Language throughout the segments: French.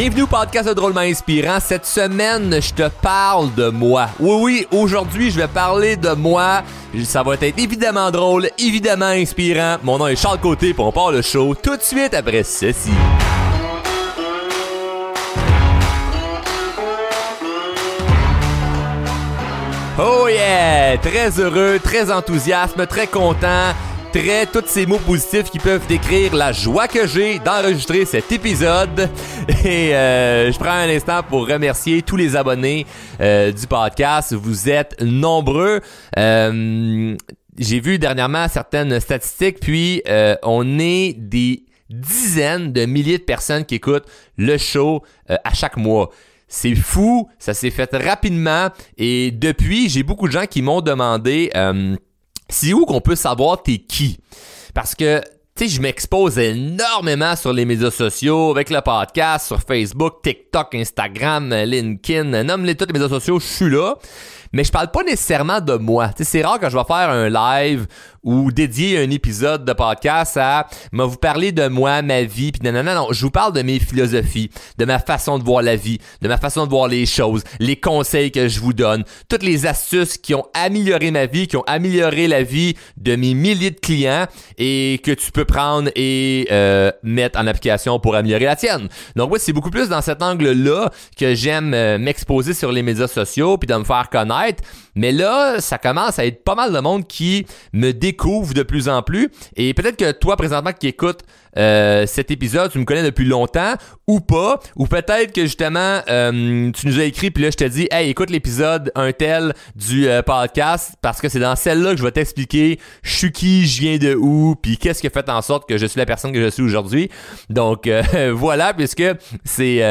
Bienvenue au podcast de Drôlement Inspirant. Cette semaine, je te parle de moi. Oui, oui, aujourd'hui, je vais parler de moi. Ça va être évidemment drôle, évidemment inspirant. Mon nom est Charles Côté, pour on part le show tout de suite après ceci. Oh yeah! Très heureux, très enthousiaste, très content tous ces mots positifs qui peuvent décrire la joie que j'ai d'enregistrer cet épisode. Et euh, je prends un instant pour remercier tous les abonnés euh, du podcast. Vous êtes nombreux. Euh, j'ai vu dernièrement certaines statistiques, puis on est des dizaines de milliers de personnes qui écoutent le show à chaque mois. C'est fou, ça s'est fait rapidement et depuis, j'ai beaucoup de gens qui m'ont demandé c'est où qu'on peut savoir t'es qui? Parce que tu sais, je m'expose énormément sur les médias sociaux, avec le podcast, sur Facebook, TikTok, Instagram, LinkedIn, nomme-les tous les médias sociaux, je suis là mais je parle pas nécessairement de moi. c'est rare que je vais faire un live ou dédier un épisode de podcast à me vous parler de moi, ma vie, puis non, non, non, non, je vous parle de mes philosophies, de ma façon de voir la vie, de ma façon de voir les choses, les conseils que je vous donne, toutes les astuces qui ont amélioré ma vie, qui ont amélioré la vie de mes milliers de clients et que tu peux prendre et euh, mettre en application pour améliorer la tienne. Donc oui, c'est beaucoup plus dans cet angle-là que j'aime euh, m'exposer sur les médias sociaux puis de me faire connaître mais là, ça commence à être pas mal de monde qui me découvre de plus en plus. Et peut-être que toi, présentement, qui écoutes euh, cet épisode, tu me connais depuis longtemps ou pas, ou peut-être que justement euh, tu nous as écrit puis là je te dis hey écoute l'épisode un tel du euh, podcast parce que c'est dans celle-là que je vais t'expliquer je suis qui, je viens de où, puis qu'est-ce qui fait en sorte que je suis la personne que je suis aujourd'hui. Donc voilà puisque c'est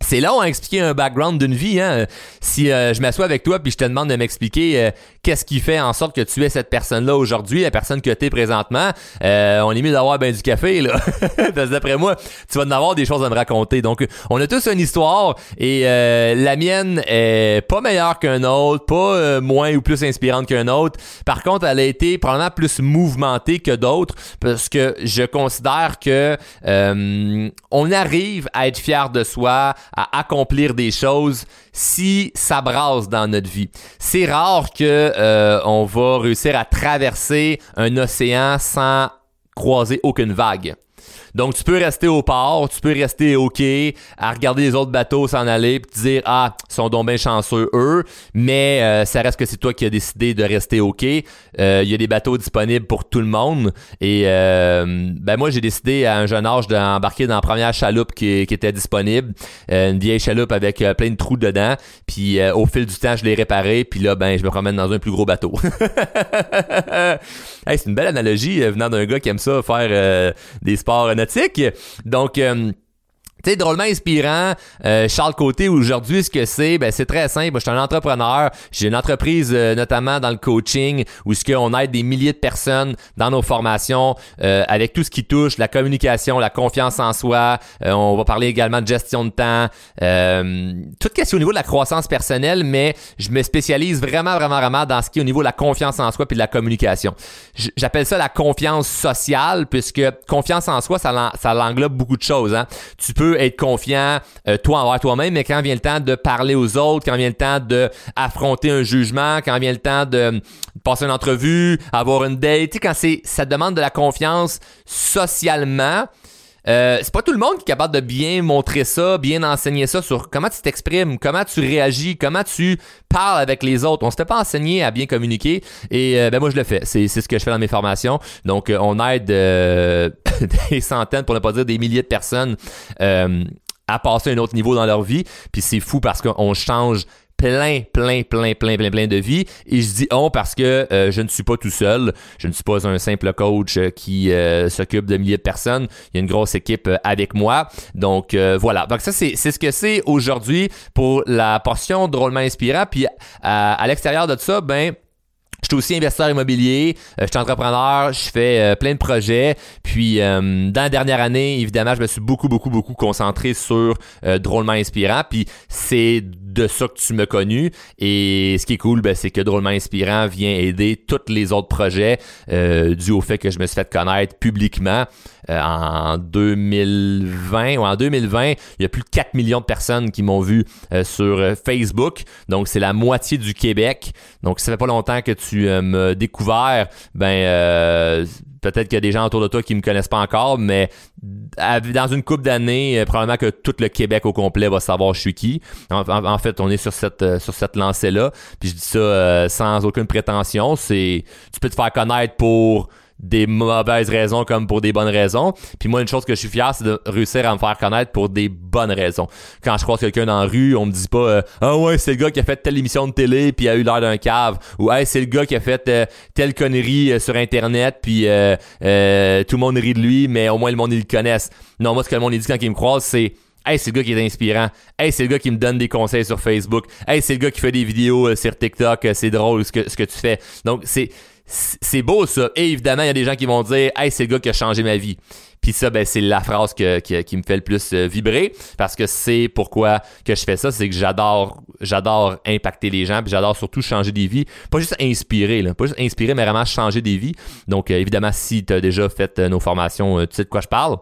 c'est long à expliquer un background d'une vie. Hein? Si euh, je m'assois avec toi puis je te demande de m'expliquer euh, qu'est-ce qui fait en sorte que tu es cette personne-là aujourd'hui, la personne que tu es présentement, euh, on est mieux d'avoir ben du café. là. Parce d'après moi, tu vas en avoir des choses à me raconter. Donc, on a tous une histoire et la mienne est pas meilleure qu'un autre, pas moins ou plus inspirante qu'un autre. Par contre, elle a été probablement plus mouvementée que d'autres parce que je considère que on arrive à être fier de soi à accomplir des choses si ça brasse dans notre vie. C'est rare que euh, on va réussir à traverser un océan sans croiser aucune vague. Donc, tu peux rester au port, tu peux rester OK, à regarder les autres bateaux s'en aller, puis te dire, ah, ils sont donc bien chanceux, eux, mais euh, ça reste que c'est toi qui as décidé de rester OK. Euh, il y a des bateaux disponibles pour tout le monde. Et euh, ben moi, j'ai décidé à un jeune âge d'embarquer dans la première chaloupe qui, était disponible. une vieille chaloupe avec plein de trous dedans. Puis au fil du temps, je l'ai réparé. Puis là, ben, je me promène dans un plus gros bateau. hey, c'est une belle analogie venant d'un gars qui aime ça, faire des sports donc, euh, c'est drôlement inspirant. Euh, Charles Côté, aujourd'hui, ce que c'est, ben, c'est très simple. je suis un entrepreneur. J'ai une entreprise, euh, notamment dans le coaching, où ce qu'on aide des milliers de personnes dans nos formations, euh, avec tout ce qui touche la communication, la confiance en soi. on va parler également de gestion de temps. tout ce est au niveau de la croissance personnelle, mais je me spécialise vraiment, vraiment, vraiment dans ce qui est au niveau de la confiance en soi puis de la communication. J'appelle ça la confiance sociale, puisque confiance en soi, ça, ça l'englobe beaucoup de choses. Hein. Tu peux être confiant euh, toi envers toi-même, mais quand vient le temps de parler aux autres, quand vient le temps de affronter un jugement, quand vient le temps de passer une entrevue, avoir une date, tu sais, quand c'est ça demande de la confiance socialement, euh, c'est pas tout le monde qui est capable de bien montrer ça, bien enseigner ça sur comment tu t'exprimes, comment tu réagis, comment tu parles avec les autres. On s'était pas enseigné à bien communiquer et euh, ben moi je le fais. C'est, c'est ce que je fais dans mes formations. Donc euh, on aide des centaines, pour ne pas dire des milliers de personnes à passer à un autre niveau dans leur vie. Puis c'est fou parce qu'on change plein, plein, plein, plein, plein, plein de vie. Et je dis on parce que euh, je ne suis pas tout seul. Je ne suis pas un simple coach euh, qui euh, s'occupe de milliers de personnes. Il y a une grosse équipe avec moi. Donc voilà. Donc ça, c'est, c'est ce que c'est aujourd'hui pour la portion drôlement inspirant. Puis à, à l'extérieur de ça, ben Je suis aussi investisseur immobilier, euh, je suis entrepreneur, je fais euh, plein de projets. Puis dans la dernière année, évidemment, je me suis beaucoup, beaucoup, beaucoup concentré sur Drôlement Inspirant. Puis c'est de ça que tu m'as connu. Et ce qui est cool, ben, c'est que Drôlement Inspirant vient aider tous les autres projets dû au fait que je me suis fait connaître publiquement en 2020 ou en 2020. Il y a plus de 4 millions de personnes qui m'ont vu sur Facebook. Donc, c'est la moitié du Québec. Donc, ça fait pas longtemps que tu euh, m'as découvert, ben, euh, peut-être qu'il y a des gens autour de toi qui me connaissent pas encore, mais dans une couple d'années, euh, probablement que tout le Québec au complet va savoir je suis qui. En, fait, on est sur cette sur cette lancée là. Puis je dis ça sans aucune prétention. C'est tu peux te faire connaître pour des mauvaises raisons comme pour des bonnes raisons. Puis moi, une chose que je suis fier, c'est de réussir à me faire connaître pour des bonnes raisons. Quand je croise quelqu'un dans la rue, on me dit pas euh, Ah ouais, c'est le gars qui a fait telle émission de télé puis a eu l'air d'un cave ou Hey, c'est le gars qui a fait euh, telle connerie euh, sur internet puis tout le monde rit de lui, mais au moins le monde ils le connaissent. Non, moi ce que le monde dit quand il me croise, c'est Hey, c'est le gars qui est inspirant. Hey, c'est le gars qui me donne des conseils sur Facebook. Hey, c'est le gars qui fait des vidéos sur TikTok. C'est drôle ce que, ce que tu fais. Donc, c'est, c'est beau ça. Et évidemment, il y a des gens qui vont dire Hey, c'est le gars qui a changé ma vie. Puis ça, ben, c'est la phrase qui me fait le plus euh, vibrer parce que c'est pourquoi que je fais ça, c'est que j'adore j'adore impacter les gens, puis j'adore surtout changer des vies. Pas juste inspirer, là, pas juste inspirer, mais vraiment changer des vies. Donc euh, évidemment, si tu as déjà fait euh, nos formations, tu sais de quoi je parle.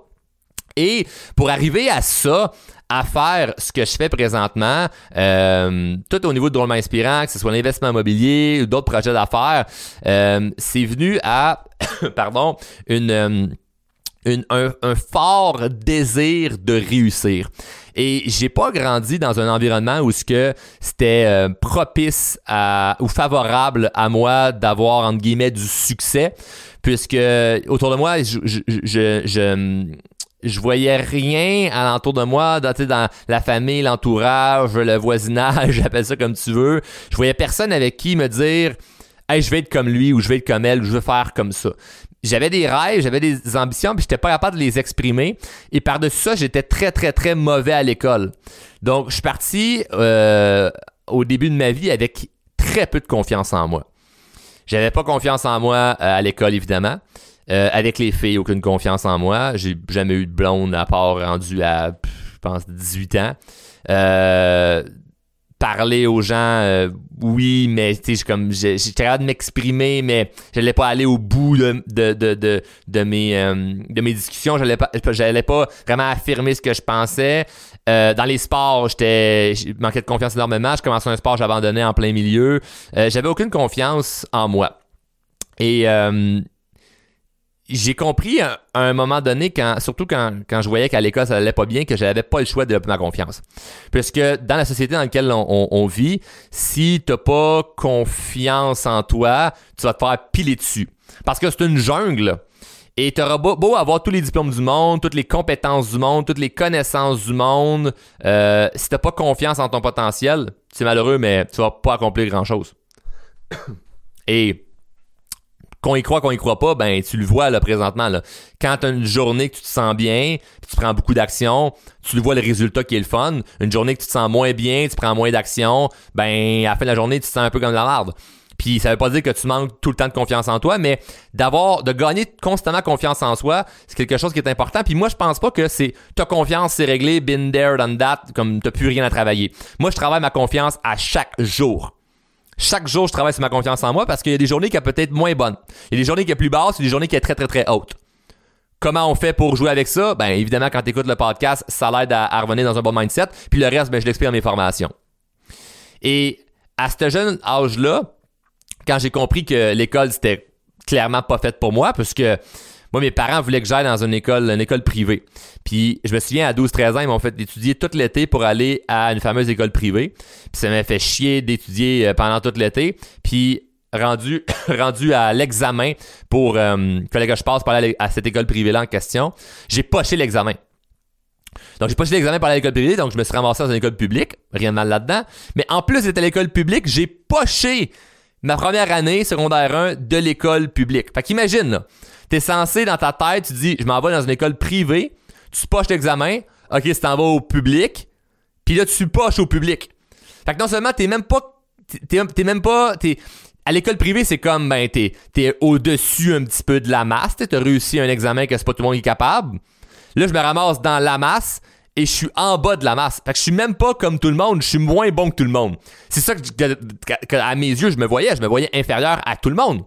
Et pour arriver à ça, à faire ce que je fais présentement, euh, tout au niveau de drôlement inspirant, que ce soit l'investissement immobilier ou d'autres projets d'affaires, euh, c'est venu à, pardon, euh, un, fort désir de réussir. Et j'ai pas grandi dans un environnement où ce que c'était propice ou favorable à moi d'avoir entre guillemets du succès, puisque autour de moi, je voyais rien alentour de moi, dans, dans la famille, l'entourage, le voisinage, j'appelle ça comme tu veux. Je voyais personne avec qui me dire Hey, je vais être comme lui ou je vais être comme elle ou je veux faire comme ça. J'avais des rêves, j'avais des ambitions, puis j'étais pas capable de les exprimer. Et par-dessus ça, j'étais très, très, très mauvais à l'école. Donc, je suis parti euh, au début de ma vie avec très peu de confiance en moi. J'avais pas confiance en moi euh, à l'école, évidemment. Euh, avec les filles, aucune confiance en moi. J'ai jamais eu de blonde à part rendu à, je pense, 18 ans. Euh, parler aux gens, euh, oui, mais tu sais, comme j'étais capable de m'exprimer, mais j'allais pas aller au bout de, de, de, de, mes, de mes discussions. J'allais pas, pas vraiment affirmer ce que je pensais. dans les sports, j'étais, manquais de confiance énormément. Je commençais un sport, j'abandonnais en plein milieu. J'avais aucune confiance en moi. Et j'ai compris à, un moment donné, quand, surtout quand, quand je voyais qu'à l'école ça allait pas bien, que j'avais pas le choix de développer ma confiance. Puisque dans la société dans laquelle on, on, vit, si t'as pas confiance en toi, tu vas te faire piler dessus. Parce que c'est une jungle. Et tu auras beau, avoir tous les diplômes du monde, toutes les compétences du monde, toutes les connaissances du monde, euh, si t'as pas confiance en ton potentiel, c'est malheureux, mais tu vas pas accomplir grand chose. Et qu'on y croit, qu'on y croit pas, ben tu le vois là présentement. Là. Quand tu as une journée que tu te sens bien, tu prends beaucoup d'action, tu le vois le résultat qui est le fun. Une journée que tu te sens moins bien, tu prends moins d'action, ben à la fin de la journée, tu te sens un peu comme de la merde. Puis ça veut pas dire que tu manques tout le temps de confiance en toi, mais d'avoir, de gagner constamment confiance en soi, c'est quelque chose qui est important. Puis moi, je pense pas que c'est ta confiance, c'est réglé, been there, done that, comme t'as plus rien à travailler. Moi, je travaille ma confiance à chaque jour. Chaque jour, je travaille sur ma confiance en moi parce qu'il y a des journées qui sont peut-être moins bonnes. Il y a des journées qui sont plus basses, il y a des journées qui sont très, très, très hautes. Comment on fait pour jouer avec ça? Ben, évidemment, quand tu écoutes le podcast, ça l'aide à, revenir dans un bon mindset. Puis le reste, ben, je l'explique dans mes formations. Et à ce jeune âge-là, quand j'ai compris que l'école, c'était clairement pas faite pour moi, parce que moi, mes parents voulaient que j'aille dans une école, une école privée. Puis je me souviens, à 12-13 ans, ils m'ont fait étudier tout l'été pour aller à une fameuse école privée. Puis ça m'a fait chier d'étudier euh, pendant tout l'été. Puis rendu, rendu à l'examen pour euh, fallait que je passe par à cette école privée-là en question, j'ai poché l'examen. Donc, j'ai poché l'examen par l'école privée, donc je me suis ramassé dans une école publique. Rien de mal là-dedans. Mais en plus d'être à l'école publique, j'ai poché ma première année secondaire 1 de l'école publique. Fait qu'imagine, là, t'es censé dans ta tête, tu dis, je m'en vais dans une école privée, tu poches l'examen, ok, tu t'en vas au public, puis là, tu poches au public. Fait que non seulement t'es même pas, t'es, même pas, à l'école privée, c'est comme, ben, t'es, au-dessus un petit peu de la masse. T'as réussi un examen que c'est pas tout le monde qui est capable. Là, je me ramasse dans la masse et je suis en bas de la masse. Fait que je suis même pas comme tout le monde, je suis moins bon que tout le monde. C'est ça que, à mes yeux, je me voyais. Je me voyais inférieur à tout le monde.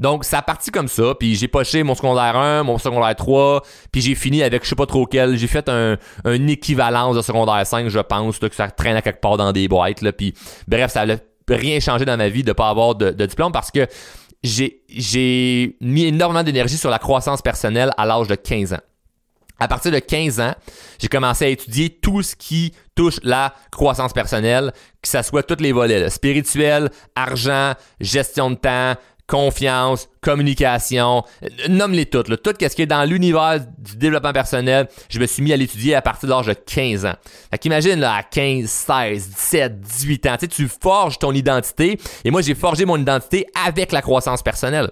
Donc, ça a parti comme ça, puis j'ai poché mon secondaire 1, mon secondaire 3, puis j'ai fini avec je sais pas trop quel. J'ai fait un, un équivalence de secondaire 5, je pense, que ça traînait quelque part dans des boîtes, là, puis bref, ça a rien changé dans ma vie de pas avoir de, diplôme parce que j'ai, j'ai mis énormément d'énergie sur la croissance personnelle à l'âge de 15 ans. À partir de 15 ans, j'ai commencé à étudier tout ce qui touche la croissance personnelle, que ce soit tous les volets, spirituel, argent, gestion de temps, confiance, communication, nomme-les toutes. Tout ce qui est dans l'univers du développement personnel, je me suis mis à l'étudier à partir de l'âge de 15 ans. Fait qu'imagine, à 15, 16, 17, 18 ans, tu forges ton identité. Et moi, j'ai forgé mon identité avec la croissance personnelle.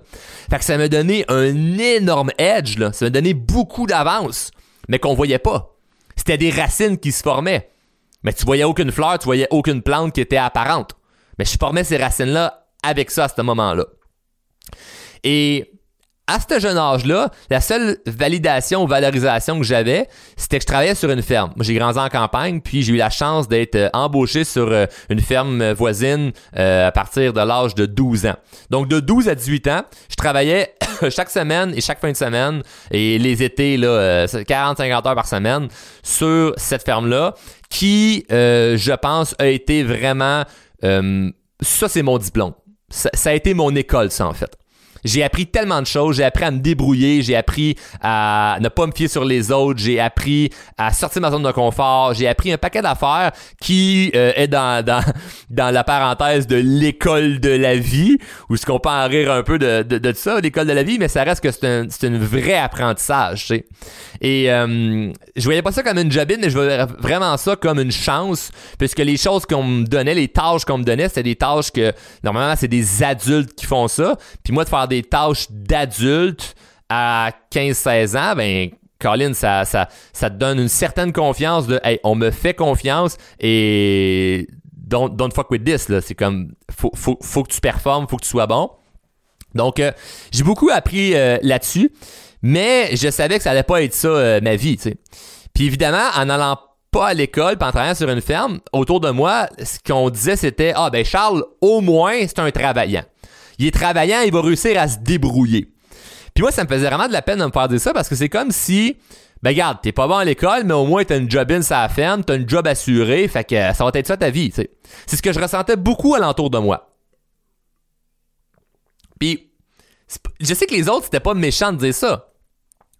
Fait que ça m'a donné un énorme edge. Ça m'a donné beaucoup d'avance, mais qu'on voyait pas. C'était des racines qui se formaient. Mais tu voyais aucune fleur, tu voyais aucune plante qui était apparente. Mais je formais ces racines-là avec ça à ce moment-là. Et à ce jeune âge-là, la seule validation ou valorisation que j'avais, c'était que je travaillais sur une ferme. J'ai grandi en campagne, puis j'ai eu la chance d'être euh, embauché sur euh, une ferme voisine euh, à partir de l'âge de 12 ans. Donc, de 12 à 18 ans, je travaillais chaque semaine et chaque fin de semaine, et les étés, là, 40-50 heures par semaine, sur cette ferme-là, qui, je pense, a été vraiment... ça, c'est mon diplôme ça, a été mon école, ça, en fait. J'ai appris tellement de choses, j'ai appris à me débrouiller, j'ai appris à ne pas me fier sur les autres, j'ai appris à sortir de ma zone de confort, j'ai appris un paquet d'affaires qui euh, est dans, dans, dans la parenthèse de l'école de la vie, ou ce qu'on peut en rire un peu de, de, de ça, l'école de la vie, mais ça reste que c'est un, vrai apprentissage. Et euh, je voyais pas ça comme une jobine, mais je voyais vraiment ça comme une chance, puisque les choses qu'on me donnait, les tâches qu'on me donnait, c'était des tâches que normalement c'est des adultes qui font ça. Puis moi de faire des tâches d'adultes à 15-16 ans, ben Colin, ça, ça, ça te donne une certaine confiance de hey, on me fait confiance et don't, don't fuck with this. C'est comme faut, faut, faut que tu performes, faut que tu sois bon. Donc euh, j'ai beaucoup appris euh, là-dessus. Mais je savais que ça allait pas être ça euh, ma vie. Puis évidemment, en allant pas à l'école, puis en travaillant sur une ferme, autour de moi, ce qu'on disait c'était ah ben Charles, au moins c'est un travaillant. Il est travaillant, il va réussir à se débrouiller. Puis moi, ça me faisait vraiment de la peine de me faire dire ça parce que c'est comme si ben regarde, t'es pas bon à l'école, mais au moins t'as une job in la ferme, t'as une job assurée, fait que ça va être ça ta vie, tu sais. C'est ce que je ressentais beaucoup alentour de moi. Puis, je sais que les autres, c'était pas méchant de dire ça.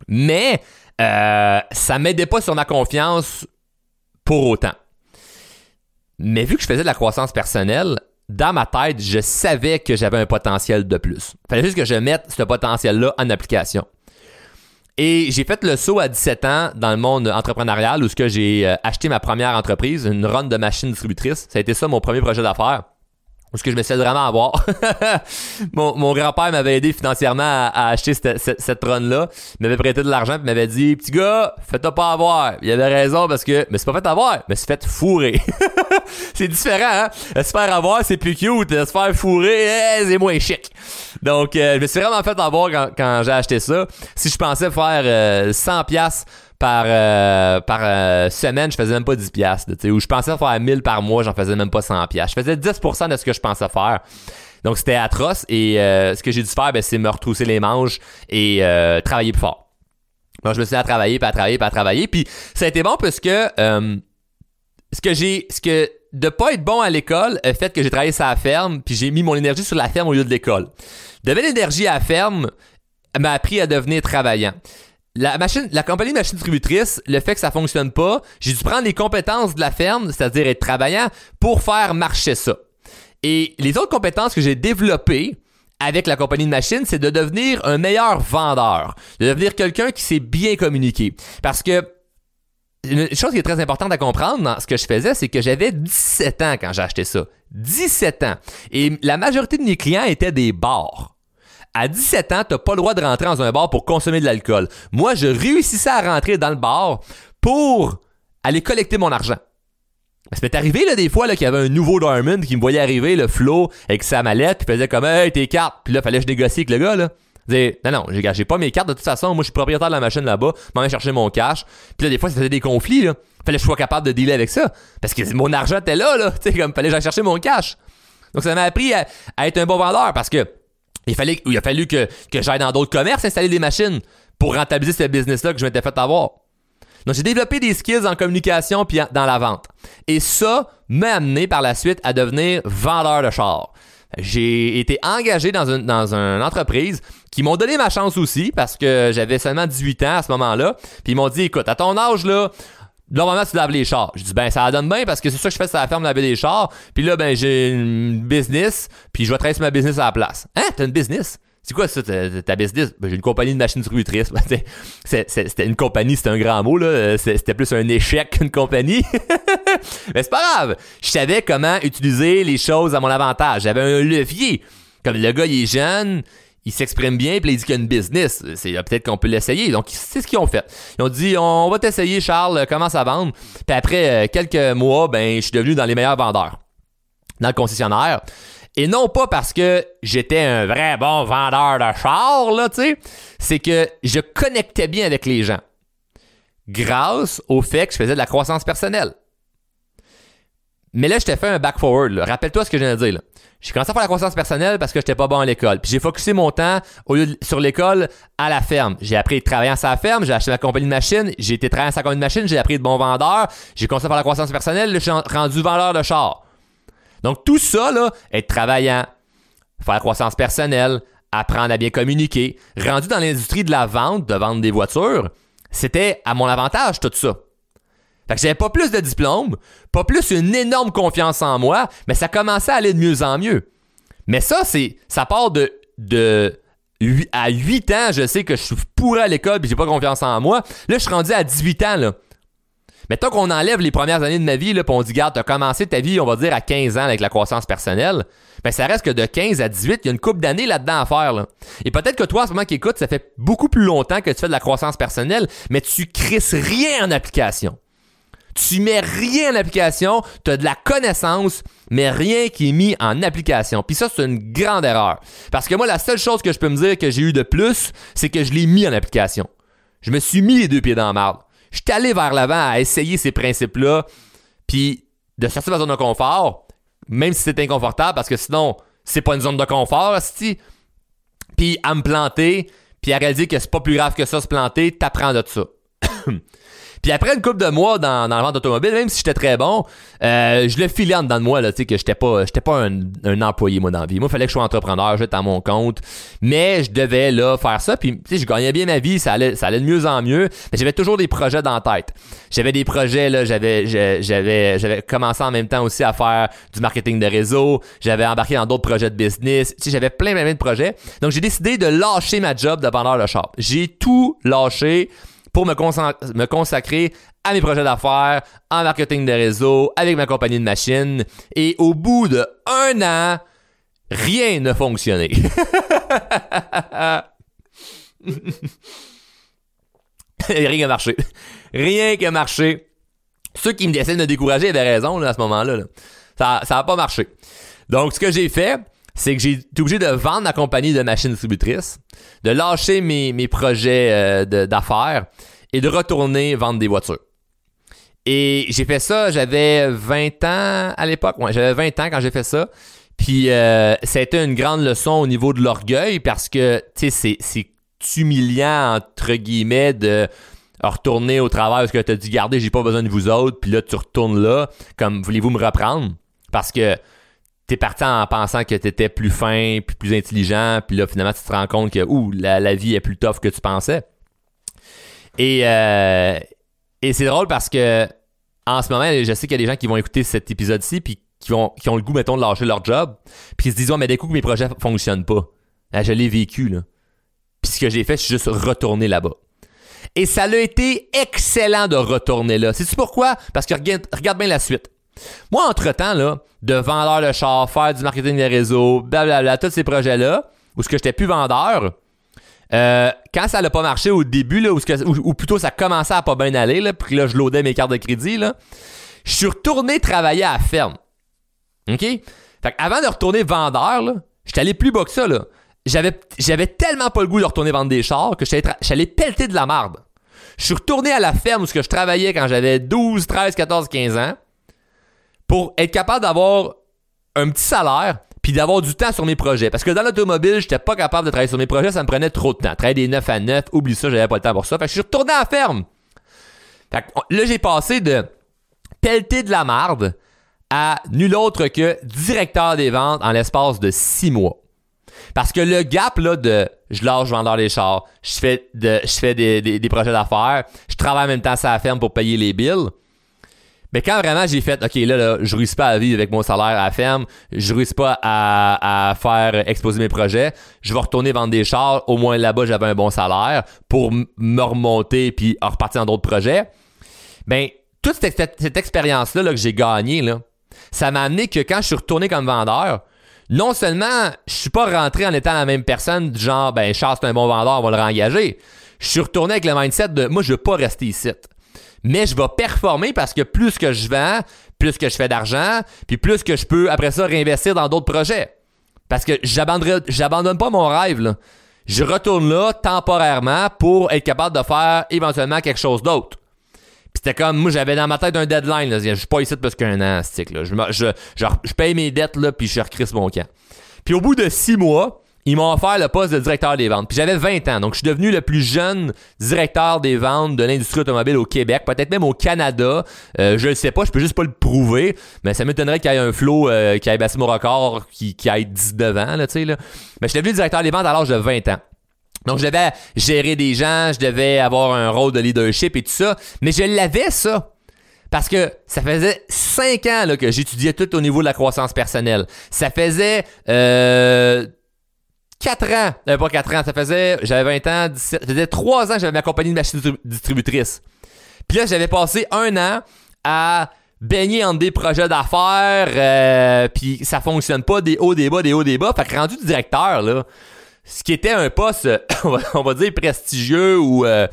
Mais euh, ça m'aidait pas sur ma confiance pour autant. Mais vu que je faisais de la croissance personnelle, dans ma tête, je savais que j'avais un potentiel de plus. Fallait juste que je mette ce potentiel-là en application. Et j'ai fait le saut à 17 ans dans le monde entrepreneurial où j'ai euh, acheté ma première entreprise, une run de machine distributrice. Ça a été ça mon premier projet d'affaires. Parce que je me suis vraiment avoir. mon, grand-père m'avait aidé financièrement à, acheter cette, cette, run-là. Il m'avait prêté de l'argent et m'avait dit Petit gars, fais-toi pas avoir. Il avait raison parce que. Mais c'est pas fait avoir, mais c'est fait fourrer. c'est différent, hein? Se faire avoir, c'est plus cute. Se faire fourrer, eh, c'est moins chic. Donc, euh, je me suis vraiment fait avoir quand, quand j'ai acheté ça. Si je pensais faire euh, 100$ par, euh, par euh, semaine, je faisais même pas 10 piastres. Ou je pensais faire 1000 par mois, j'en faisais même pas 100 piastres. Je faisais 10% de ce que je pensais faire. Donc c'était atroce et euh, ce que j'ai dû faire, ben, c'est me retrousser les manches et travailler plus fort. Donc je me suis mis à travailler, puis à travailler, puis à travailler. Puis ça a été bon parce que ce que j'ai. ce que de pas être bon à l'école a fait que j'ai travaillé sur la ferme, puis j'ai mis mon énergie sur la ferme au lieu de l'école. De l'énergie à la ferme m'a appris à devenir travaillant la machine, la compagnie de machine distributrice, le fait que ça fonctionne pas, j'ai dû prendre les compétences de la ferme, c'est-à-dire être travaillant, pour faire marcher ça. Et les autres compétences que j'ai développées avec la compagnie de machine, c'est de devenir un meilleur vendeur, de devenir quelqu'un qui sait bien communiquer. Parce que une chose qui est très importante à comprendre dans ce que je faisais, c'est que j'avais 17 ans quand j'ai acheté ça. 17 ans. Et la majorité de mes clients étaient des bars à 17 ans, t'as pas le droit de rentrer dans un bar pour consommer de l'alcool. Moi, je réussissais à rentrer dans le bar pour aller collecter mon argent. Ça m'est arrivé là, des fois qu'il y avait un nouveau Diamond qui me voyait arriver, le flow, avec sa mallette, puis faisait comme Hey, tes cartes. Puis là, fallait que je négocie avec le gars là. Disais, non, non, j'ai, j'ai pas mes cartes de toute façon, moi je suis propriétaire de la machine là-bas, m'en vais chercher mon cash. Puis là, des fois, ça faisait des conflits, là. Fallait que je sois capable de dealer avec ça. Parce que mon argent était là, là. Tu sais, comme fallait que j'aille chercher mon cash. Donc ça m'a appris à, être un bon vendeur parce que il fallait il a fallu que, que j'aille dans d'autres commerces installer des machines pour rentabiliser ce business-là que je m'étais fait avoir. Donc, j'ai développé des skills en communication puis dans la vente. Et ça m'a amené par la suite à devenir vendeur de chars. J'ai été engagé dans une, entreprise qui m'ont donné ma chance aussi parce que j'avais seulement 18 ans à ce moment-là. Puis ils m'ont dit, écoute, à ton âge, là, Normalement, tu laves les chars. Je dis, ben, ça donne bien parce que c'est ça que je fais sur la ferme, laver des chars. Puis là, ben, j'ai une business, puis je vais tracer ma business à la place. Hein? T'as une business? C'est quoi ça, ta, business? Ben, j'ai une compagnie de machines distributrices. c'était une compagnie, c'était un grand mot, là. C'était plus un échec qu'une compagnie. Mais c'est pas grave. Je savais comment utiliser les choses à mon avantage. J'avais un levier. Comme le gars, il est jeune, il s'exprime bien, puis il dit qu'il y a une business. C'est peut-être qu'on peut l'essayer. Donc, c'est ce qu'ils ont fait. Ils ont dit, on va t'essayer, Charles, commence à vendre? Puis après euh, quelques mois, ben, je suis devenu dans les meilleurs vendeurs dans le concessionnaire. Et non pas parce que j'étais un vrai bon vendeur de chars, là, tu sais. C'est que je connectais bien avec les gens. Grâce au fait que je faisais de la croissance personnelle. Mais là, je t'ai fait un back-forward. Rappelle-toi ce que je viens de dire. J'ai commencé à faire la croissance personnelle parce que j'étais pas bon à l'école. Puis j'ai focusé mon temps au lieu sur l'école à la ferme. J'ai appris à travailler à la ferme, j'ai acheté ma compagnie de machines, j'ai été travailler à sa compagnie de machines, j'ai appris de bons vendeurs, j'ai commencé à faire la croissance personnelle, là, je suis rendu vendeur de chars. Donc tout ça, là, être travaillant, faire croissance personnelle, apprendre à bien communiquer, rendu dans l'industrie de la vente, de vendre des voitures, c'était à mon avantage tout ça. Fait que j'avais pas plus de diplôme, pas plus une énorme confiance en moi, mais ça commençait à aller de mieux en mieux. Mais ça, c'est ça part de, de à 8 ans, je sais que je suis pourri à l'école et j'ai pas confiance en moi. Là, je suis rendu à 18 ans. Mettons qu'on enlève les premières années de ma vie, là, on dit, garde, t'as commencé ta vie, on va dire, à 15 ans avec la croissance personnelle. Ben, ça reste que de 15 à 18, il y a une couple d'années là-dedans à faire, là. Et peut-être que toi, en ce moment qui écoute, ça fait beaucoup plus longtemps que tu fais de la croissance personnelle, mais tu crisses rien en application. Tu mets rien en application, tu as de la connaissance, mais rien qui est mis en application. Puis ça, c'est une grande erreur. Parce que moi, la seule chose que je peux me dire que j'ai eu de plus, c'est que je l'ai mis en application. Je me suis mis les deux pieds dans la marde je suis allé vers l'avant à essayer ces principes-là, puis de sortir de ma zone de confort, même si c'est inconfortable, parce que sinon, c'est pas une zone de confort, puis à me planter, puis à réaliser que c'est pas plus grave que ça se planter, t'apprends de ça. Puis après une couple de mois dans, dans la vente automobile, même si j'étais très bon, euh, je le filais en dedans de moi, là, tu sais, que j'étais pas, j'étais pas un, employé, moi, dans la vie. Moi, fallait que je sois entrepreneur, j'étais à mon compte. Mais je devais, là, faire ça. Puis, tu sais, je gagnais bien ma vie, ça allait, ça allait de mieux en mieux. Mais j'avais toujours des projets dans la tête. J'avais des projets, là, j'avais, j'avais, j'avais commencé en même temps aussi à faire du marketing de réseau. J'avais embarqué dans d'autres projets de business. Tu sais, j'avais plein, plein, plein de projets. Donc, j'ai décidé de lâcher ma job de vendeur de shop. J'ai tout lâché pour me, consacrer à mes projets d'affaires, en marketing de réseau, avec ma compagnie de machines. Et au bout de un an, rien n'a fonctionné. rien n'a marché. Rien n'a marché. Ceux qui me essaient de décourager avaient raison à ce moment-là. Ça n'a pas marché. Donc, ce que j'ai fait, c'est que j'ai été obligé de vendre ma compagnie de machines distributrices, de lâcher mes, mes projets euh, d'affaires et de retourner vendre des voitures. Et j'ai fait ça, j'avais 20 ans à l'époque. Ouais, j'avais 20 ans quand j'ai fait ça. Puis euh, ça a été une grande leçon au niveau de l'orgueil parce que, tu sais, c'est humiliant, entre guillemets, de retourner au travail parce que tu as dit, gardez, j'ai pas besoin de vous autres. Puis là, tu retournes là, comme voulez-vous me reprendre? Parce que t'es parti en pensant que t'étais plus fin, puis plus intelligent, puis là, finalement, tu te rends compte que, ouh, la, la vie est plus tough que tu pensais. Et, euh, et c'est drôle parce que, en ce moment, je sais qu'il y a des gens qui vont écouter cet épisode-ci, puis qui, vont, qui ont le goût, mettons, de lâcher leur job, puis qui se disent, ouais, mais des coups mes projets fonctionnent pas. Ah, je l'ai vécu, là. Puis ce que j'ai fait, c'est juste retourner là-bas. Et ça a été excellent de retourner là. Sais-tu pourquoi? Parce que regarde bien la suite. Moi, entre-temps, là, de vendeur de char, faire du marketing des réseaux, blablabla, tous ces projets-là, où ce que j'étais plus vendeur, euh, quand ça n'a pas marché au début, là, ou, plutôt ça commençait à pas bien aller, là, puis là, je loadais mes cartes de crédit, là, je suis retourné travailler à la ferme. OK? Fait avant de retourner vendeur, là, j'étais allé plus bas que ça, là. J'avais, j'avais tellement pas le goût de retourner vendre des chars que j'allais pelleter de la marde. Je suis retourné à la ferme où je travaillais quand j'avais 12, 13, 14, 15 ans pour être capable d'avoir un petit salaire puis d'avoir du temps sur mes projets. Parce que dans l'automobile, j'étais pas capable de travailler sur mes projets, ça me prenait trop de temps. Travailler des 9 à 9, oublie ça, j'avais pas le temps pour ça. Fait que je suis retourné à la ferme. Fait que là, j'ai passé de pelleter de la marde à nul autre que directeur des ventes en l'espace de 6 mois. Parce que le gap là de je lâche vendeur des chars, je fais des, projets d'affaires, je travaille en même temps sur la ferme pour payer les bills. Mais quand vraiment j'ai fait OK là, là je réussis pas à vivre avec mon salaire à la ferme, je réussis pas à, faire exposer mes projets, je vais retourner vendre des chars, au moins là-bas j'avais un bon salaire pour me remonter puis repartir dans d'autres projets. Ben toute cette, cette, expérience là, là, que j'ai gagnée ça m'a amené que quand je suis retourné comme vendeur, non seulement je suis pas rentré en étant la même personne, du genre, ben Charles c'est un bon vendeur, on va le rengager. Je suis retourné avec le mindset de moi je veux pas rester ici. Mais je vais performer parce que plus que je vends, plus que je fais d'argent, puis plus que je peux après ça réinvestir dans d'autres projets. Parce que j'abandonne pas mon rêve là. Je retourne là temporairement pour être capable de faire éventuellement quelque chose d'autre c'était comme, moi, j'avais dans ma tête un deadline. Là. Je suis pas ici parce qu'un an, stick, là. Je, je, je, paye mes dettes, là, puis je recrisse mon camp. Puis au bout de six mois, ils m'ont offert le poste de directeur des ventes. Puis j'avais 20 ans, donc je suis devenu le plus jeune directeur des ventes de l'industrie automobile au Québec, peut-être même au Canada. Euh, je le sais pas, je peux juste pas le prouver, mais ça m'étonnerait qu'il y ait un flow euh, qui ait baissé mon record, qui, qui ait 19 ans, là, tu sais, là. Mais je suis devenu directeur des ventes à l'âge de 20 ans. Donc, je devais gérer des gens, je devais avoir un rôle de leadership et tout ça. Mais je l'avais, ça. Parce que ça faisait cinq ans là, que j'étudiais tout au niveau de la croissance personnelle. Ça faisait euh, 4 ans, euh, pas 4 ans, ça faisait, j'avais 20 ans, 17, ça faisait 3 ans que j'avais ma compagnie de machines distributrices. Puis là, j'avais passé un an à baigner en des projets d'affaires, euh, puis ça fonctionne pas, des hauts, des bas, des hauts, des bas. Fait que rendu directeur, là, ce qui était un poste, on va dire prestigieux ou euh,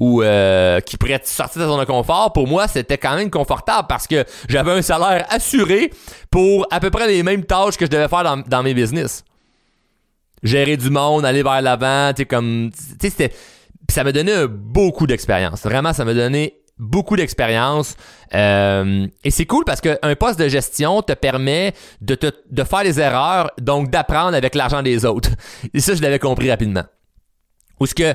ou euh, qui pourrait sortir de son confort, pour moi, c'était quand même confortable parce que j'avais un salaire assuré pour à peu près les mêmes tâches que je devais faire dans, mes business. Gérer du monde, aller vers l'avant, tu comme tu sais ça m'a donné beaucoup d'expérience. Vraiment, ça m'a donné beaucoup d'expérience. Euh, et c'est cool parce qu'un poste de gestion te permet de, te, de faire des erreurs, donc d'apprendre avec l'argent des autres. Et ça, je l'avais compris rapidement. Ou ce que,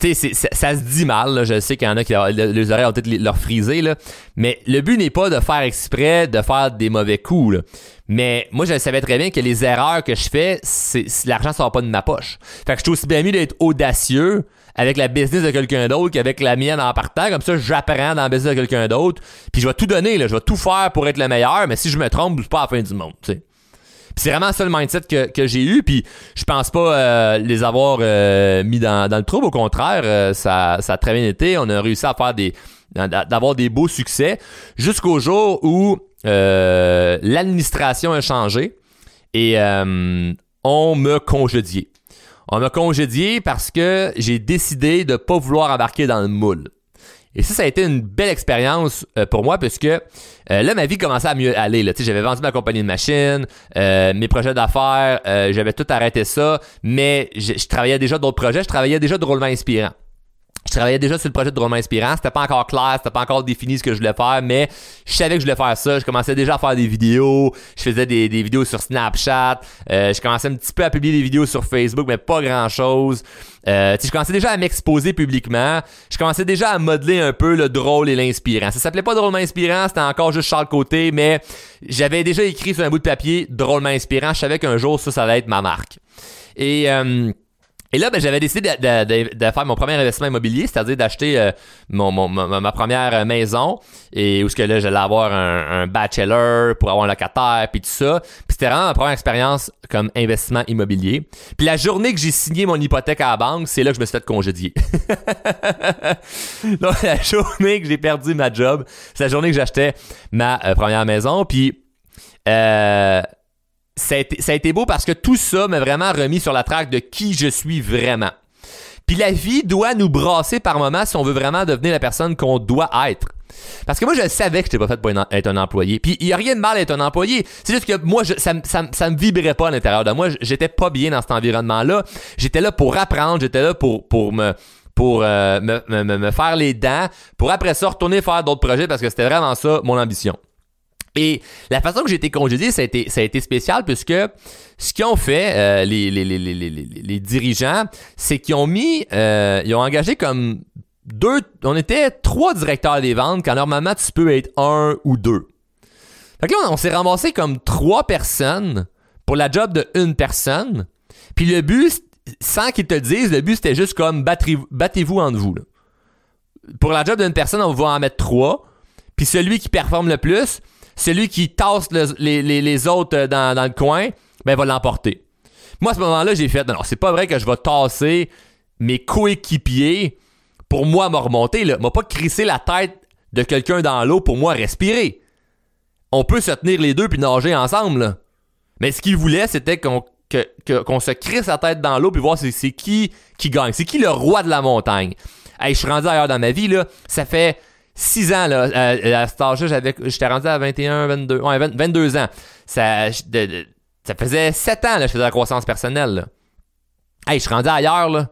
tu sais, ça, se dit mal, je sais qu'il y en a qui les oreilles ont peut-être leur frisé, là, mais le but n'est pas de faire exprès, de faire des mauvais coups. Là. Mais moi, je savais très bien que les erreurs que je fais, c'est, l'argent sort pas de ma poche. Fait que je suis aussi bien mieux d'être audacieux avec la business de quelqu'un d'autre qu'avec la mienne en partant. Comme ça, j'apprends dans la business de quelqu'un d'autre. Puis je vais tout donner, là. Je vais tout faire pour être le meilleur. Mais si je me trompe, c'est pas la fin du monde, tu sais. C'est vraiment ça le mindset que, que j'ai eu. Puis je pense pas euh, les avoir euh, mis dans, dans, le trouble. Au contraire, euh, ça, ça a très bien été. On a réussi à faire des d'avoir des beaux succès jusqu'au jour où l'administration a changé et on me congédié. On m'a congédié parce que j'ai décidé de pas vouloir embarquer dans le moule. Et ça, ça a été une belle expérience euh, pour moi puisque euh, là, ma vie commençait à mieux aller. Là. J'avais vendu ma compagnie de machines, euh, mes projets d'affaires, j'avais tout arrêté ça, mais je, travaillais déjà d'autres projets, je travaillais déjà drôlement inspirant je travaillais déjà sur le projet de Roman Inspirant. C'était pas encore clair, c'était pas encore défini ce que je voulais faire, mais je savais que je voulais faire ça. Je commençais déjà à faire des vidéos. Je faisais des, vidéos sur Snapchat. Euh, je commençais un petit peu à publier des vidéos sur Facebook, mais pas grand chose. Euh, je commençais déjà à m'exposer publiquement. Je commençais déjà à modeler un peu le drôle et l'inspirant. Ça s'appelait pas drôlement inspirant, c'était encore juste Charles Côté, mais j'avais déjà écrit sur un bout de papier drôlement inspirant. Je savais qu'un jour ça, ça allait être ma marque. Et euh, et là, ben, j'avais décidé de, faire mon premier investissement immobilier, c'est-à-dire d'acheter euh, ma, première euh, maison, et où ce que là, j'allais avoir un, bachelor pour avoir un locataire, puis tout ça. Puis c'était vraiment ma première expérience comme investissement immobilier. Puis la journée que j'ai signé mon hypothèque à la banque, c'est là que je me suis fait congédier. La journée que j'ai perdu ma job, c'est la journée que j'achetais ma euh, première maison. Puis ça a, été, beau parce que tout ça m'a vraiment remis sur la traque de qui je suis vraiment. Puis la vie doit nous brasser par moments si on veut vraiment devenir la personne qu'on doit être. Parce que moi, je savais que j'étais pas fait pour être un employé. Puis il y a rien de mal à être un employé. C'est juste que moi, ça, ça, me vibrait pas à l'intérieur de moi. J'étais pas bien dans cet environnement-là. J'étais là pour apprendre. J'étais là pour, pour me pour euh, me, me, faire les dents, pour après ça retourner faire d'autres projets parce que c'était vraiment ça mon ambition. Et la façon que j'ai été congédié, ça a été, spécial puisque ce qu'ils ont fait, euh, les, dirigeants, c'est qu'ils ont mis, euh, ils ont engagé comme deux, on était trois directeurs des ventes quand normalement tu peux être un ou deux. Fait que là, on, s'est ramassé comme trois personnes pour la job de une personne. Puis le but, sans qu'ils te disent, le but c'était juste comme battez-vous entre vous. Pour la job d'une personne, on va en mettre trois. Puis celui qui performe le plus, celui qui tasse les, autres euh, dans, le coin, ben va l'emporter. Moi, à ce moment-là, j'ai fait, non, c'est pas vrai que je vais tasser mes coéquipiers pour moi me remonter. Là. M'a pas crissé la tête de quelqu'un dans l'eau pour moi respirer. On peut se tenir les deux puis nager ensemble. Mais ce qu'il voulait, c'était qu'on se crisse la tête dans l'eau puis voir c'est qui qui gagne. C'est qui le roi de la montagne? Hey, je suis rendu ailleurs dans ma vie, là. Ça fait 6 ans, là. Euh, à cet âge-là, j'étais rendu à 21, 22, ouais, 22 ans. Ça, ça faisait 7 ans, là, je faisais la croissance personnelle, là. Hey, je suis rendu ailleurs, là.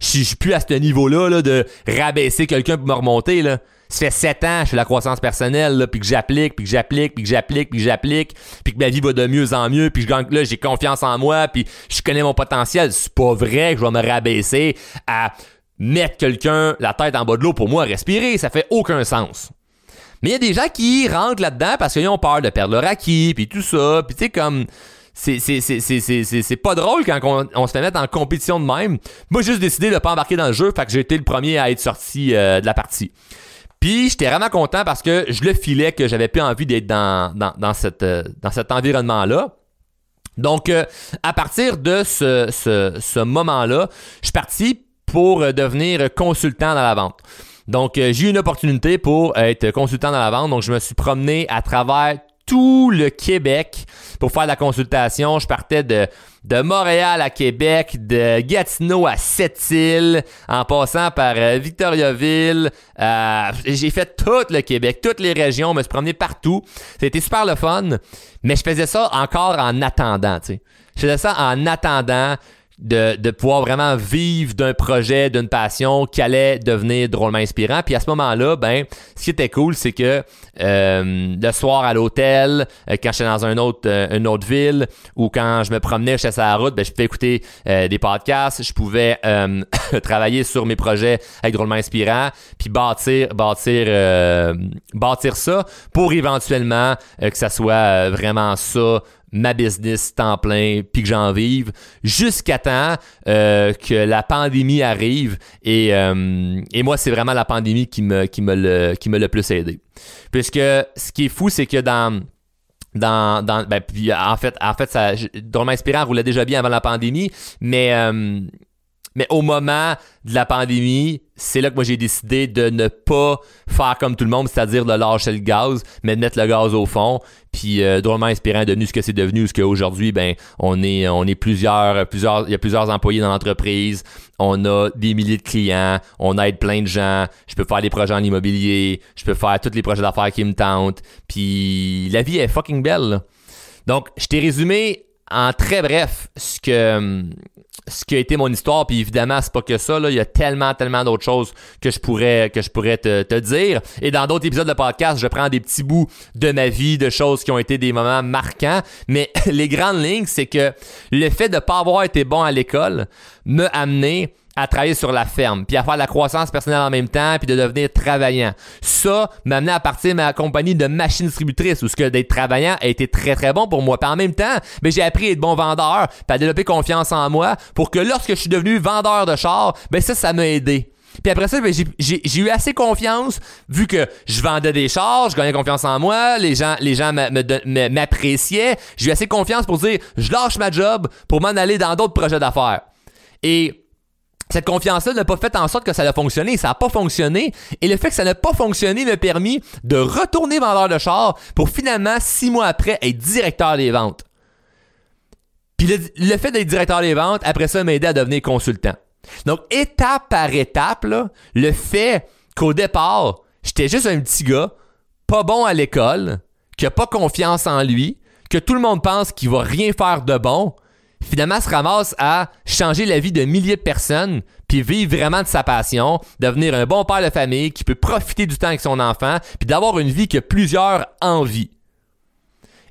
Je suis plus à ce niveau-là, là, de rabaisser quelqu'un pour me remonter, là. Ça fait 7 ans, je fais la croissance personnelle, là, puis que j'applique, puis que j'applique, puis que j'applique, puis que j'applique, puis que ma vie va de mieux en mieux, puis je gagne, là, j'ai confiance en moi, puis je connais mon potentiel. C'est pas vrai que je vais me rabaisser à mettre quelqu'un la tête en bas de l'eau pour moi respirer. Ça fait aucun sens. Mais il y a des gens qui rentrent là-dedans parce qu'ils ont peur de perdre leur acquis, puis tout ça. Puis tu sais, comme... C'est, pas drôle quand on, se fait mettre en compétition de même. Moi, j'ai juste décidé de pas embarquer dans le jeu, fait que j'ai été le premier à être sorti euh, de la partie. Puis j'étais vraiment content parce que je le filais que j'avais plus envie d'être dans, dans, cette, euh, dans cet environnement-là. Donc, euh, à partir de ce, ce, ce moment-là, je suis parti pour euh, devenir consultant dans la vente. Donc, euh, j'ai eu une opportunité pour être consultant dans la vente. Donc, je me suis promené à travers tout le Québec pour faire la consultation. Je partais de, de Montréal à Québec, de Gatineau à Sept-Îles, en passant par euh, Victoriaville. j'ai fait tout le Québec, toutes les régions, me suis promené partout. C'était super le fun, mais je faisais ça encore en attendant. Je faisais ça en attendant de, pouvoir vraiment vivre d'un projet, d'une passion qui allait devenir drôlement inspirant. Puis à ce moment-là, ben, ce qui était cool, c'est que euh, le soir à l'hôtel, euh, quand j'étais dans un autre, euh, une autre ville, ou quand je me promenais, j'étais sur la route, ben, je pouvais écouter des podcasts, je pouvais travailler sur mes projets avec drôlement inspirant, puis bâtir, bâtir, bâtir ça pour éventuellement que ça soit vraiment ça ma business temps plein puis que j'en vive jusqu'à temps euh, que la pandémie arrive et, euh, et moi c'est vraiment la pandémie qui me qui me le qui me plus aidé. Puisque ce qui est fou c'est que dans dans, dans ben, en fait en fait ça Drôlement Inspirant roulait déjà bien avant la pandémie mais euh, mais au moment de la pandémie, c'est là que moi j'ai décidé de ne pas faire comme tout le monde, c'est-à-dire de lâcher le gaz, mais de mettre le gaz au fond. Puis euh, drôlement inspirant devenu ce que c'est devenu, ce qu'aujourd'hui, ben on est on est plusieurs plusieurs il y a plusieurs employés dans l'entreprise, on a des milliers de clients, on aide plein de gens, je peux faire des projets en immobilier, je peux faire tous les projets d'affaires qui me tentent, puis la vie est fucking belle. Donc, je t'ai résumé en très bref ce que ce qui a été mon histoire, puis évidemment, c'est pas que ça, là. Il y a tellement, tellement d'autres choses que je pourrais, que je pourrais te, te dire. Et dans d'autres épisodes de podcast, je prends des petits bouts de ma vie, de choses qui ont été des moments marquants. Mais les grandes lignes, c'est que le fait de pas avoir été bon à l'école m'a amené à travailler sur la ferme, puis à faire de la croissance personnelle en même temps, puis de devenir travaillant. Ça m'a amené à partir de ma compagnie de machines distributrices, où ce que d'être travaillant a été très très bon pour moi. Puis en même temps, ben, j'ai appris à être bon vendeur, puis à développer confiance en moi, pour que lorsque je suis devenu vendeur de chars, ben ça, ça m'a aidé. Puis après ça, ben, j'ai eu assez confiance, vu que je vendais des chars, je gagnais confiance en moi, les gens, les gens m'appréciaient. J'ai eu assez confiance pour dire, je lâche ma job pour m'en aller dans d'autres projets d'affaires. Et cette confiance-là n'a pas fait en sorte que ça a fonctionné. Ça n'a pas fonctionné. Et le fait que ça n'a pas fonctionné m'a permis de retourner vendeur de char pour finalement, six mois après, être directeur des ventes. Puis le, fait d'être directeur des ventes, après ça, m'a aidé à devenir consultant. Donc, étape par étape, le fait qu'au départ, j'étais juste un petit gars, pas bon à l'école, qui a pas confiance en lui, que tout le monde pense qu'il va rien faire de bon, finalement se ramasse à changer la vie de milliers de personnes, puis vivre vraiment de sa passion, devenir un bon père de famille qui peut profiter du temps avec son enfant, puis d'avoir une vie que plusieurs envient.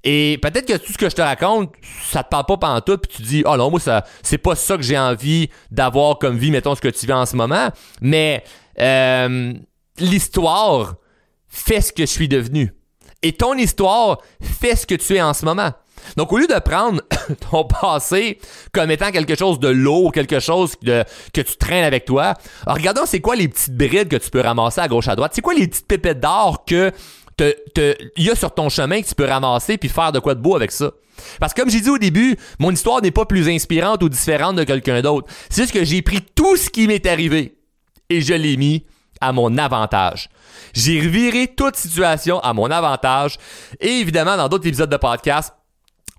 Et peut-être que tout ce que je te raconte, ça te parle pas pendant tout, puis tu dis, oh non, moi, ça, c'est pas ça que j'ai envie d'avoir comme vie, mettons ce que tu vis en ce moment. Mais euh, l'histoire fait ce que je suis devenu. Et ton histoire fait ce que tu es en ce moment. Donc, au lieu de prendre ton passé comme étant quelque chose de lourd, quelque chose que tu traînes avec toi, regardons c'est quoi les petites brides que tu peux ramasser à gauche à droite. C'est quoi les petites pépettes d'or que il y a sur ton chemin que tu peux ramasser puis faire de quoi de beau avec ça? Parce que comme j'ai dit au début, mon histoire n'est pas plus inspirante ou différente de quelqu'un d'autre. C'est juste que j'ai pris tout ce qui m'est arrivé et je l'ai mis à mon avantage. J'ai reviré toute situation à mon avantage et évidemment dans d'autres épisodes de podcast,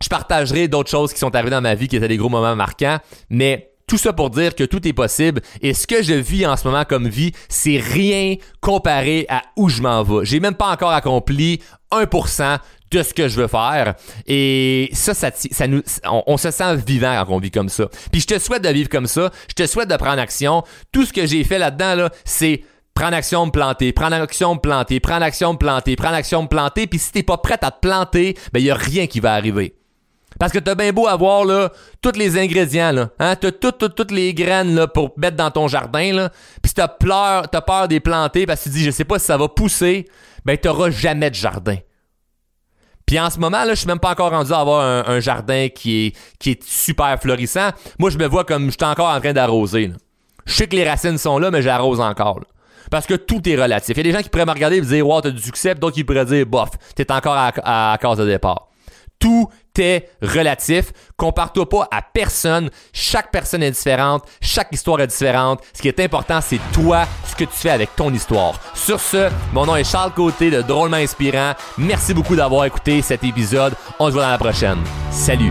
je partagerai d'autres choses qui sont arrivées dans ma vie qui étaient des gros moments marquants, mais tout ça pour dire que tout est possible et ce que je vis en ce moment comme vie, c'est rien comparé à où je m'en vais. J'ai même pas encore accompli 1% de ce que je veux faire. Et ça, ça, nous, on, se sent vivant quand on vit comme ça. Puis je te souhaite de vivre comme ça. Je te souhaite de prendre action. Tout ce que j'ai fait là-dedans, là, c'est prendre action, me planter, prendre action, me planter, prendre action, me planter, prendre action, me planter. Puis si t'es pas prête à te planter, ben y a rien qui va arriver. Parce que t'as bien beau avoir là, tous les ingrédients, là, hein? t'as toutes, les graines là, pour mettre dans ton jardin, là, puis t'as peur, t'as peur des planter parce que tu dis je sais pas si ça va pousser, ben t'auras jamais de jardin. Puis en ce moment, là, je suis même pas encore rendu à avoir un, jardin qui est, qui est super florissant. Moi, je me vois comme je suis encore en train d'arroser. Je sais que les racines sont là, mais j'arrose encore. Parce que tout est relatif. Il y a des gens qui pourraient me regarder et me dire Wow, t'as du succès, d'autres qui pourraient dire Bof, t'es encore à, à, à case de départ. Tout est relatif. Compare-toi pas à personne. Chaque personne est différente. Chaque histoire est différente. Ce qui est important, c'est toi, ce que tu fais avec ton histoire. Sur ce, mon nom est Charles Côté de Drôlement Inspirant. Merci beaucoup d'avoir écouté cet épisode. On se voit dans la prochaine. Salut!